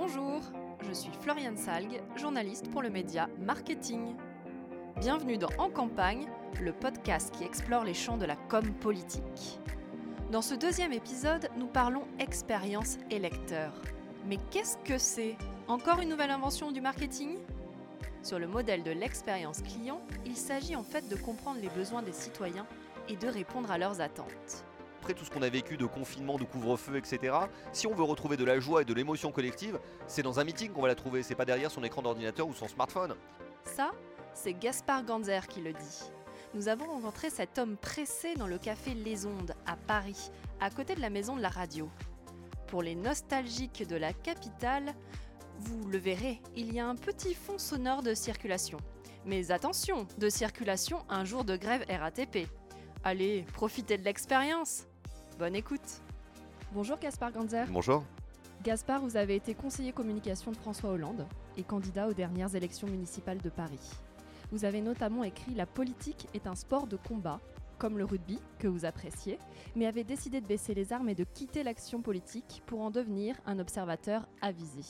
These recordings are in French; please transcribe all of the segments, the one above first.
Bonjour, je suis Floriane Salgue, journaliste pour le média Marketing. Bienvenue dans En campagne, le podcast qui explore les champs de la com politique. Dans ce deuxième épisode, nous parlons expérience électeur. Mais qu'est-ce que c'est? Encore une nouvelle invention du marketing? Sur le modèle de l'expérience client, il s'agit en fait de comprendre les besoins des citoyens et de répondre à leurs attentes après tout ce qu'on a vécu de confinement, de couvre-feu, etc., si on veut retrouver de la joie et de l'émotion collective, c'est dans un meeting qu'on va la trouver, c'est pas derrière son écran d'ordinateur ou son smartphone. Ça, c'est Gaspard Ganzer qui le dit. Nous avons rencontré cet homme pressé dans le café Les Ondes à Paris, à côté de la maison de la radio. Pour les nostalgiques de la capitale, vous le verrez, il y a un petit fond sonore de circulation. Mais attention, de circulation un jour de grève RATP. Allez, profitez de l'expérience Bonne écoute. Bonjour Gaspard Ganzer. Bonjour. Gaspard, vous avez été conseiller communication de François Hollande et candidat aux dernières élections municipales de Paris. Vous avez notamment écrit La politique est un sport de combat, comme le rugby, que vous appréciez, mais avez décidé de baisser les armes et de quitter l'action politique pour en devenir un observateur avisé.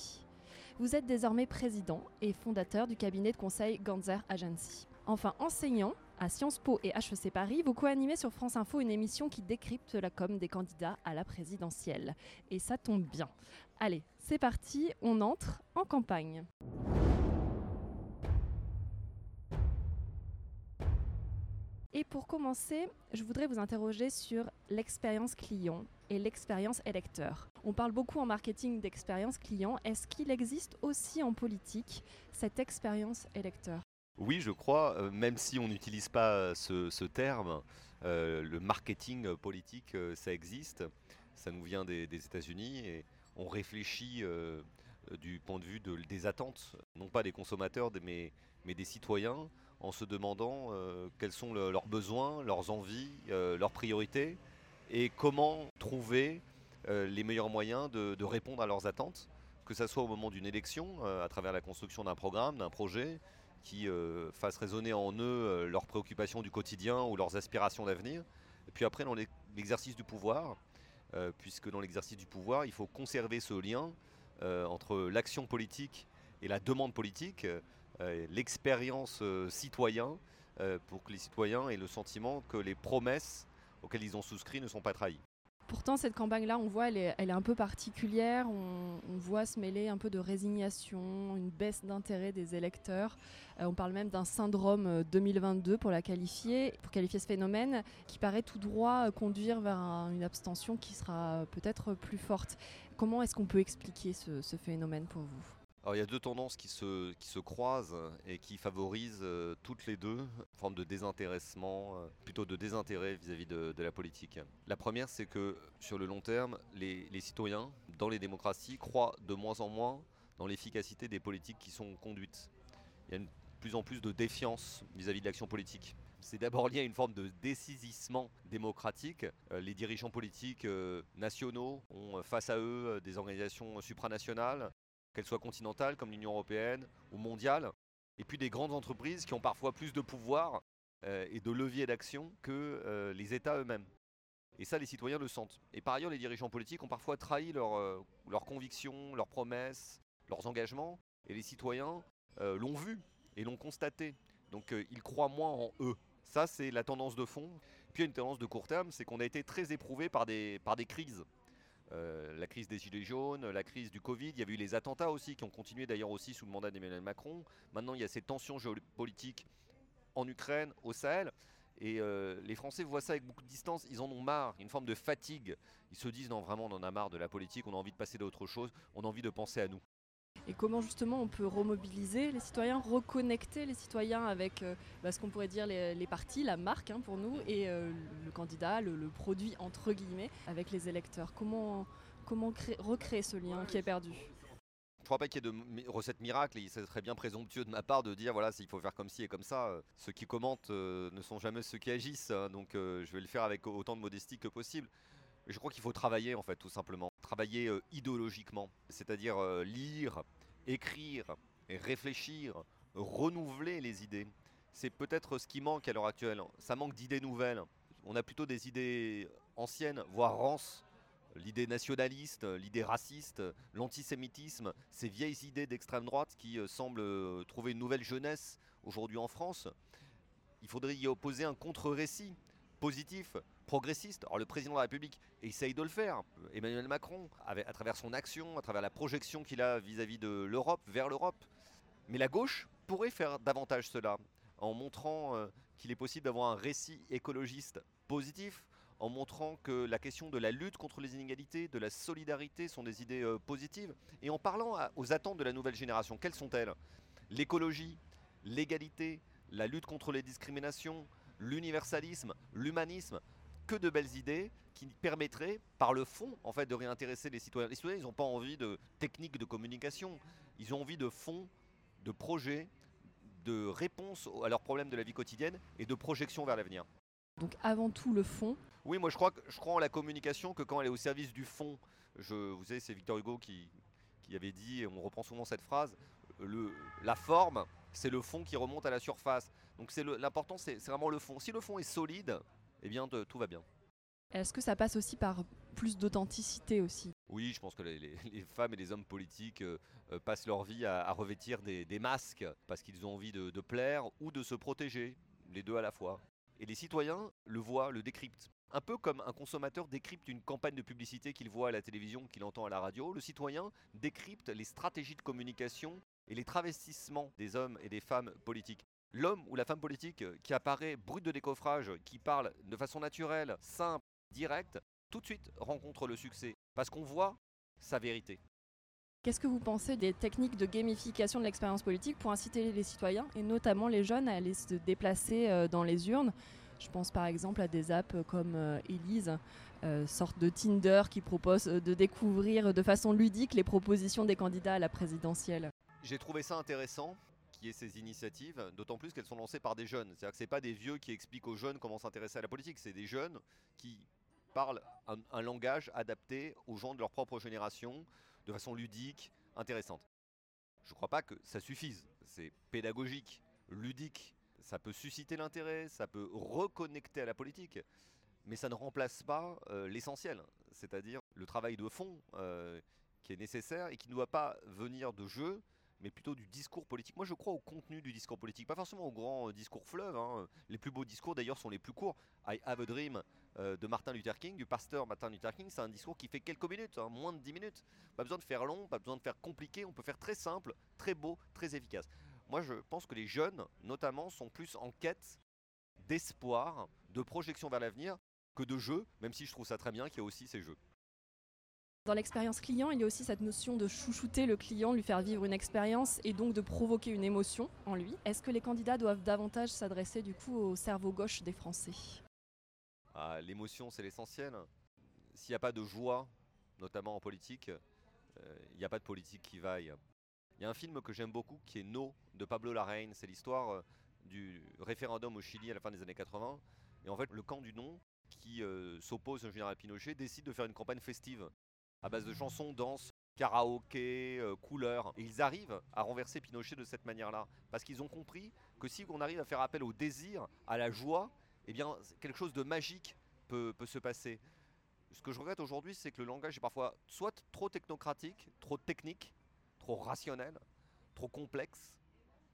Vous êtes désormais président et fondateur du cabinet de conseil Ganzer Agency. Enfin, enseignant à Sciences Po et HEC Paris, vous co-animez sur France Info une émission qui décrypte la com des candidats à la présidentielle. Et ça tombe bien. Allez, c'est parti, on entre en campagne. Et pour commencer, je voudrais vous interroger sur l'expérience client et l'expérience électeur. On parle beaucoup en marketing d'expérience client. Est-ce qu'il existe aussi en politique cette expérience électeur? Oui, je crois, euh, même si on n'utilise pas euh, ce, terme, euh, le marketing politique, ça existe. Ça nous vient des, États-Unis et on réfléchit du point de vue des attentes, non pas des consommateurs, mais, des citoyens, en se demandant quels sont leurs besoins, leurs envies, leurs priorités et comment trouver les meilleurs moyens de, de, répondre à leurs attentes, que ce soit au moment d'une élection, à travers la construction d'un programme, d'un projet, qui euh, fassent résonner en eux euh, leurs préoccupations du quotidien ou leurs aspirations d'avenir. Et puis après, dans l'exercice du pouvoir, euh, puisque dans l'exercice du pouvoir, il faut conserver ce lien entre l'action politique et la demande politique, l'expérience citoyen, pour que les citoyens aient le sentiment que les promesses auxquelles ils ont souscrit ne sont pas trahies. Pourtant, cette campagne-là, on voit, elle est, un peu particulière. On, voit se mêler un peu de résignation, une baisse d'intérêt des électeurs. Euh, on parle même d'un syndrome 2022 pour la qualifier, pour qualifier ce phénomène, qui paraît tout droit conduire vers une abstention qui sera peut-être plus forte. Comment est-ce qu'on peut expliquer ce phénomène pour vous? Il y a deux tendances qui se, croisent et qui favorisent euh, toutes les deux une forme de désintéressement, euh, plutôt de désintérêt vis-à-vis de, la politique. La première, c'est que sur le long terme, les, citoyens dans les démocraties croient de moins en moins dans l'efficacité des politiques qui sont conduites. Il y a de plus en plus de défiance vis-à-vis de l'action politique. C'est d'abord lié à une forme de décisissement démocratique. Euh, les dirigeants politiques nationaux ont face à eux des organisations supranationales qu'elles soient continentales comme l'Union européenne ou mondiale, et puis des grandes entreprises qui ont parfois plus de pouvoir euh, et de levier d'action que euh, les États eux-mêmes. Et ça, les citoyens le sentent. Et par ailleurs, les dirigeants politiques ont parfois trahi euh, leurs convictions, leurs promesses, leurs engagements, et les citoyens l'ont vu et l'ont constaté. Donc ils croient moins en eux. Ça, c'est la tendance de fond. Puis il y a une tendance de court terme, c'est qu'on a été très éprouvé par des, par des crises. Euh, la crise des Gilets jaunes, la crise du Covid, il y a eu les attentats aussi qui ont continué d'ailleurs aussi sous le mandat d'Emmanuel Macron. Maintenant, il y a ces tensions géopolitiques en Ukraine, au Sahel. Et euh, les Français voient ça avec beaucoup de distance, ils en ont marre, une forme de fatigue. Ils se disent non, vraiment, on en a marre de la politique, on a envie de passer à autre chose, on a envie de penser à nous et comment justement on peut remobiliser les citoyens, reconnecter les citoyens avec euh, bah, ce qu'on pourrait dire les, partis, la marque hein, pour nous, et euh, le candidat, le, produit entre guillemets, avec les électeurs. Comment, comment recréer ce lien qui est perdu? Je ne crois pas qu'il y ait de recettes miracles c'est très bien présomptueux de ma part de dire voilà s'il faut faire comme ci et comme ça. Ceux qui commentent euh, ne sont jamais ceux qui agissent, hein, donc je vais le faire avec autant de modestie que possible. Je crois qu'il faut travailler en fait tout simplement, travailler idéologiquement, c'est-à-dire lire, écrire réfléchir, renouveler les idées. C'est peut-être ce qui manque à l'heure actuelle. Ça manque d'idées nouvelles. On a plutôt des idées anciennes, voire rances, l'idée nationaliste, l'idée raciste, l'antisémitisme, ces vieilles idées d'extrême droite qui semblent trouver une nouvelle jeunesse aujourd'hui en France. Il faudrait y opposer un contre-récit positif, progressiste. Alors le président de la République essaye de le faire. Emmanuel Macron, à travers son action, à travers la projection qu'il a vis-à-vis de l'Europe, vers l'Europe. Mais la gauche pourrait faire davantage cela, en montrant euh, qu'il est possible d'avoir un récit écologiste positif, en montrant que la question de la lutte contre les inégalités, de la solidarité sont des idées euh, positives, et en parlant aux attentes de la nouvelle génération. Quelles sont-elles? L'écologie, l'égalité, la lutte contre les discriminations, l'universalisme, l'humanisme, que de belles idées qui permettraient, par le fond, en fait, de réintéresser les citoyens. Les citoyens, ils n'ont pas envie de techniques de communication, ils ont envie de fonds, de projets, de réponses à leurs problèmes de la vie quotidienne et de projections vers l'avenir. Donc avant tout le fond. Oui, moi je crois, je crois en la communication que quand elle est au service du fond, je, vous savez, c'est Victor Hugo qui, qui avait dit, et on reprend souvent cette phrase, le, la forme, c'est le fond qui remonte à la surface. Donc l'important, c'est vraiment le fond. Si le fond est solide, eh bien tout va bien. Est-ce que ça passe aussi par plus d'authenticité aussi? Oui, je pense que les, femmes et les hommes politiques euh, euh, passent leur vie à, revêtir des, masques parce qu'ils ont envie de, plaire ou de se protéger, les deux à la fois. Et les citoyens le voient, le décryptent. Un peu comme un consommateur décrypte une campagne de publicité qu'il voit à la télévision, qu'il entend à la radio, le citoyen décrypte les stratégies de communication et les travestissements des hommes et des femmes politiques. L'homme ou la femme politique qui apparaît brut de décoffrage, qui parle de façon naturelle, simple, directe, tout de suite rencontre le succès, parce qu'on voit sa vérité. Qu'est-ce que vous pensez des techniques de gamification de l'expérience politique pour inciter les citoyens, et notamment les jeunes, à aller se déplacer euh, dans les urnes? Je pense par exemple à des apps comme euh, Elise, euh, sorte de Tinder qui propose de découvrir de façon ludique les propositions des candidats à la présidentielle. J'ai trouvé ça intéressant qu'il y ait ces initiatives, d'autant plus qu'elles sont lancées par des jeunes. C'est-à-dire que ce pas des vieux qui expliquent aux jeunes comment s'intéresser à la politique, c'est des jeunes qui parlent un, langage adapté aux gens de leur propre génération, de façon ludique, intéressante. Je ne crois pas que ça suffise. C'est pédagogique, ludique, ça peut susciter l'intérêt, ça peut reconnecter à la politique, mais ça ne remplace pas euh, l'essentiel, c'est-à-dire le travail de fond euh, qui est nécessaire et qui ne doit pas venir de jeu, mais plutôt du discours politique. Moi, je crois au contenu du discours politique, pas forcément au grand euh, discours fleuve. Hein. Les plus beaux discours, d'ailleurs, sont les plus courts. I Have a Dream euh, de Martin Luther King, du pasteur Martin Luther King, c'est un discours qui fait quelques minutes, hein, moins de 10 minutes. Pas besoin de faire long, pas besoin de faire compliqué, on peut faire très simple, très beau, très efficace. Moi, je pense que les jeunes, notamment, sont plus en quête d'espoir, de projection vers l'avenir, que de jeu, même si je trouve ça très bien qu'il y ait aussi ces jeux. Dans l'expérience client, il y a aussi cette notion de chouchouter le client, lui faire vivre une expérience et donc de provoquer une émotion en lui. Est-ce que les candidats doivent davantage s'adresser du coup au cerveau gauche des Français? Ah, L'émotion, c'est l'essentiel. S'il n'y a pas de joie, notamment en politique, euh, il n'y a pas de politique qui vaille. Il y a un film que j'aime beaucoup qui est No de Pablo Larraín. C'est l'histoire euh, du référendum au Chili à la fin des années 80. Et en fait, le camp du non, qui euh, s'oppose au général Pinochet, décide de faire une campagne festive à base de chansons, danse, karaoké, euh, couleurs. Ils arrivent à renverser Pinochet de cette manière-là. Parce qu'ils ont compris que si on arrive à faire appel au désir, à la joie, eh bien, quelque chose de magique peut, peut se passer. Ce que je regrette aujourd'hui, c'est que le langage est parfois soit trop technocratique, trop technique, trop rationnel, trop complexe.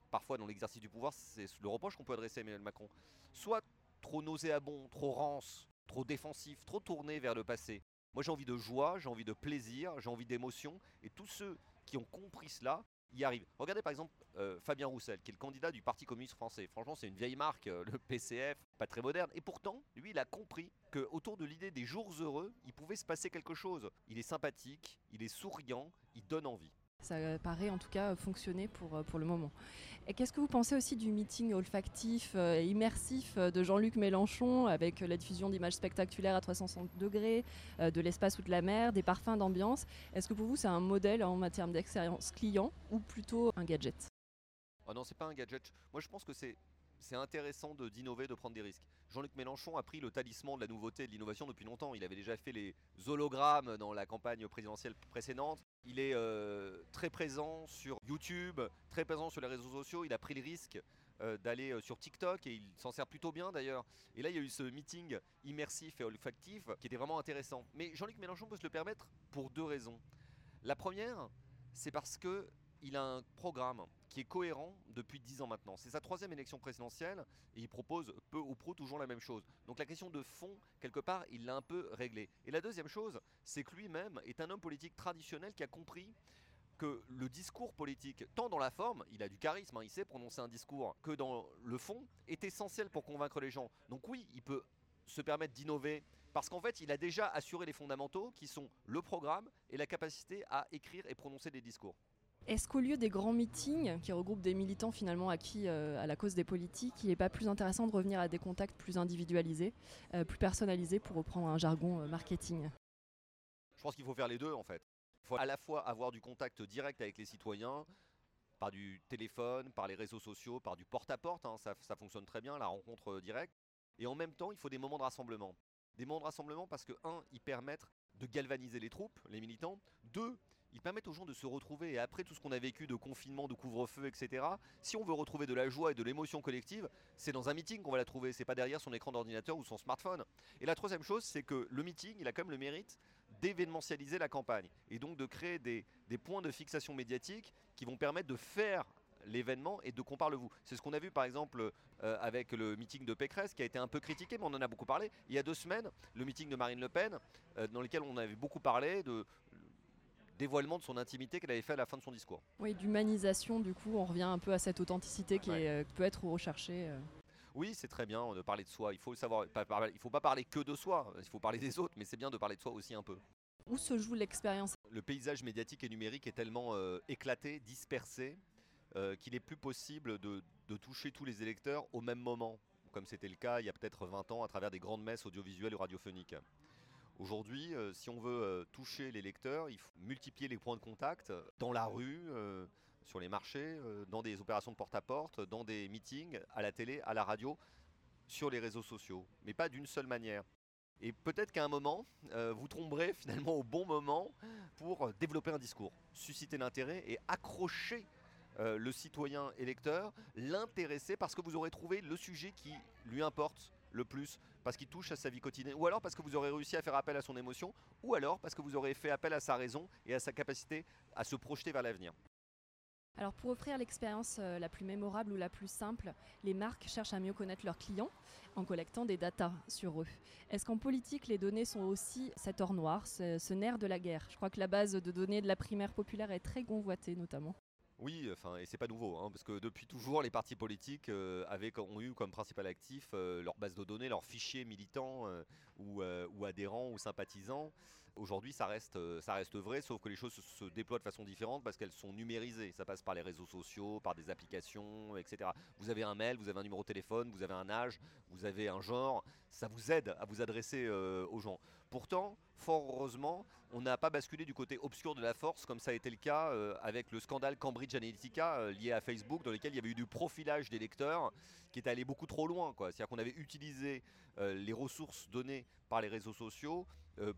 Parfois, dans l'exercice du pouvoir, c'est le reproche qu'on peut adresser à Emmanuel Macron. Soit trop nauséabond, trop rance, trop défensif, trop tourné vers le passé. Moi j'ai envie de joie, j'ai envie de plaisir, j'ai envie d'émotion, et tous ceux qui ont compris cela y arrivent. Regardez par exemple euh, Fabien Roussel, qui est le candidat du Parti communiste français. Franchement, c'est une vieille marque, euh, le PCF, pas très moderne. Et pourtant, lui, il a compris que autour de l'idée des jours heureux, il pouvait se passer quelque chose. Il est sympathique, il est souriant, il donne envie. Ça paraît en tout cas fonctionner pour, euh, pour le moment. Et qu'est-ce que vous pensez aussi du meeting olfactif euh, et immersif euh, de Jean-Luc Mélenchon avec la diffusion d'images spectaculaires à 360 degrés, de l'espace ou de la mer, des parfums d'ambiance? Est-ce que pour vous c'est un modèle en matière d'expérience client ou plutôt un gadget? Oh non, c'est pas un gadget. Moi je pense que c'est c'est intéressant d'innover, de, prendre des risques. Jean-Luc Mélenchon a pris le talisman de la nouveauté et de l'innovation depuis longtemps. Il avait déjà fait les hologrammes dans la campagne présidentielle précédente. Il est euh, très présent sur YouTube, très présent sur les réseaux sociaux. Il a pris le risque euh, d'aller euh, sur TikTok et il s'en sert plutôt bien d'ailleurs. Et là, il y a eu ce meeting immersif et olfactif qui était vraiment intéressant. Mais Jean-Luc Mélenchon peut se le permettre pour deux raisons. La première, c'est parce que il a un programme qui est cohérent depuis dix ans maintenant. C'est sa troisième élection présidentielle et il propose peu ou prou toujours la même chose. Donc la question de fond, quelque part, il l'a un peu réglée. Et la deuxième chose, c'est que lui-même est un homme politique traditionnel qui a compris que le discours politique, tant dans la forme, il a du charisme, hein, il sait prononcer un discours, que dans le fond, est essentiel pour convaincre les gens. Donc oui, il peut se permettre d'innover, parce qu'en fait, il a déjà assuré les fondamentaux qui sont le programme et la capacité à écrire et prononcer des discours. Est-ce qu'au lieu des grands meetings qui regroupent des militants finalement acquis euh, à la cause des politiques, il n'est pas plus intéressant de revenir à des contacts plus individualisés, euh, plus personnalisés pour reprendre un jargon euh, marketing? Je pense qu'il faut faire les deux en fait. Il faut à la fois avoir du contact direct avec les citoyens, par du téléphone, par les réseaux sociaux, par du porte-à-porte, hein, ça, ça fonctionne très bien, la rencontre directe. Et en même temps, il faut des moments de rassemblement. Des moments de rassemblement parce que, un, ils permettent de galvaniser les troupes, les militants. Deux, ils permettent aux gens de se retrouver. Et après tout ce qu'on a vécu de confinement, de couvre-feu, etc., si on veut retrouver de la joie et de l'émotion collective, c'est dans un meeting qu'on va la trouver. C'est pas derrière son écran d'ordinateur ou son smartphone. Et la troisième chose, c'est que le meeting, il a quand même le mérite d'événementialiser la campagne. Et donc de créer des, points de fixation médiatique qui vont permettre de faire l'événement et de qu'on parle vous. C'est ce qu'on a vu par exemple euh, avec le meeting de Pécresse qui a été un peu critiqué, mais on en a beaucoup parlé. Il y a deux semaines, le meeting de Marine Le Pen, euh, dans lequel on avait beaucoup parlé de dévoilement de son intimité qu'elle avait fait à la fin de son discours. Oui, d'humanisation, du coup, on revient un peu à cette authenticité qui, Ouais. est, euh, qui peut être recherchée. euh. Oui, c'est très bien de parler de soi. Il faut savoir. Pas Il faut pas parler que de soi. Il faut parler des autres, mais c'est bien de parler de soi aussi un peu. Où se joue l'expérience? Le paysage médiatique et numérique est tellement euh, éclaté, dispersé, qu'il est plus possible de, de toucher tous les électeurs au même moment, comme c'était le cas il y a peut-être 20 ans à travers des grandes messes audiovisuelles ou radiophoniques. Aujourd'hui, euh, si on veut euh, toucher les lecteurs, il faut multiplier les points de contact euh, dans la rue, sur les marchés, dans des opérations de porte-à-porte, dans des meetings, à la télé, à la radio, sur les réseaux sociaux, mais pas d'une seule manière. Et peut-être qu'à un moment, vous tomberez finalement au bon moment pour développer un discours, susciter l'intérêt et accrocher le citoyen électeur, l'intéresser parce que vous aurez trouvé le sujet qui lui importe le plus, parce qu'il touche à sa vie quotidienne, ou alors parce que vous aurez réussi à faire appel à son émotion, ou alors parce que vous aurez fait appel à sa raison et à sa capacité à se projeter vers l'avenir. Alors pour offrir l'expérience euh, la plus mémorable ou la plus simple, les marques cherchent à mieux connaître leurs clients en collectant des datas sur eux. Est-ce qu'en politique, les données sont aussi cet or noir, ce, nerf de la guerre? Je crois que la base de données de la primaire populaire est très convoitée notamment. Oui, enfin, et c'est pas nouveau, hein, parce que depuis toujours, les partis politiques euh, avaient, ont eu comme principal actif euh, leur base de données, leurs fichiers militants euh, ou, ou adhérents ou sympathisants. Aujourd'hui, ça reste, ça reste vrai, sauf que les choses se, déploient de façon différente parce qu'elles sont numérisées. Ça passe par les réseaux sociaux, par des applications, etc. Vous avez un mail, vous avez un numéro de téléphone, vous avez un âge, vous avez un genre. Ça vous aide à vous adresser aux gens. Pourtant, fort heureusement, on n'a pas basculé du côté obscur de la force comme ça a été le cas euh, avec le scandale Cambridge Analytica euh, lié à Facebook dans lequel il y avait eu du profilage des lecteurs qui est allé beaucoup trop loin. C'est-à-dire qu'on avait utilisé euh, les ressources données par les réseaux sociaux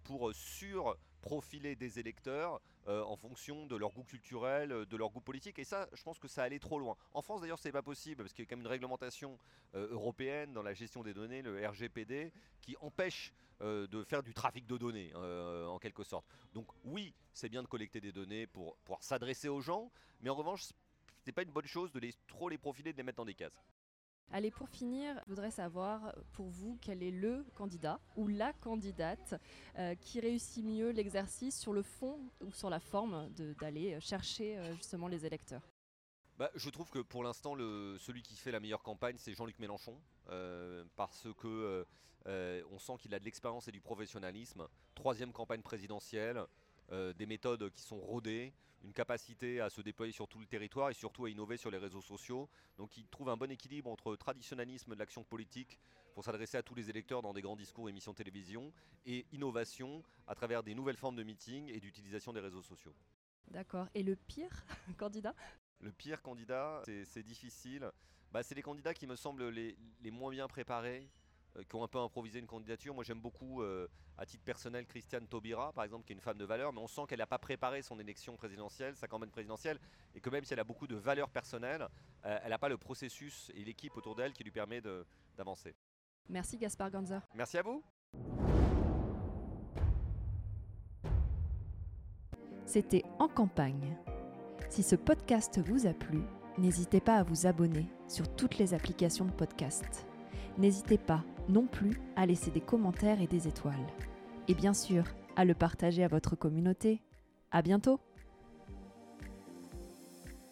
pour sur-profiler des électeurs euh, en fonction de leur goût culturel, euh, de leur goût politique. Et ça, je pense que ça allait trop loin. En France, d'ailleurs, c'est pas possible parce qu'il y a quand même une réglementation euh, européenne dans la gestion des données, le RGPD, qui empêche euh, de faire du trafic de données, euh, en quelque sorte. Donc oui, c'est bien de collecter des données pour pouvoir s'adresser aux gens, mais en revanche, c'est pas une bonne chose de trop les profiler, de les mettre dans des cases. Allez, pour finir, je voudrais savoir pour vous quel est le candidat ou la candidate euh, qui réussit mieux l'exercice sur le fond ou sur la forme d'aller chercher euh, justement les électeurs? Bah, je trouve que pour l'instant, celui qui fait la meilleure campagne, c'est Jean-Luc Mélenchon, euh, parce que euh, euh, on sent qu'il a de l'expérience et du professionnalisme. Troisième campagne présidentielle, euh, des méthodes qui sont rodées, une capacité à se déployer sur tout le territoire et surtout à innover sur les réseaux sociaux. Donc il trouve un bon équilibre entre traditionnalisme de l'action politique pour s'adresser à tous les électeurs dans des grands discours et émissions de télévision et innovation à travers des nouvelles formes de meeting et d'utilisation des réseaux sociaux. D'accord. Et le pire candidat? Le pire candidat, c'est- difficile. Bah, c'est les candidats qui me semblent les, les moins bien préparés, qui ont un peu improvisé une candidature. Moi, j'aime beaucoup, euh, à titre personnel, Christiane Taubira, par exemple, qui est une femme de valeur, mais on sent qu'elle n'a pas préparé son élection présidentielle, sa campagne présidentielle, et que même si elle a beaucoup de valeurs personnelles, euh, elle n'a pas le processus et l'équipe autour d'elle qui lui permet d'avancer. Merci Gaspard Ganzer. Merci à vous. C'était En campagne. Si ce podcast vous a plu, n'hésitez pas à vous abonner sur toutes les applications de podcast. N'hésitez pas non plus à laisser des commentaires et des étoiles. Et bien sûr, à le partager à votre communauté. À bientôt!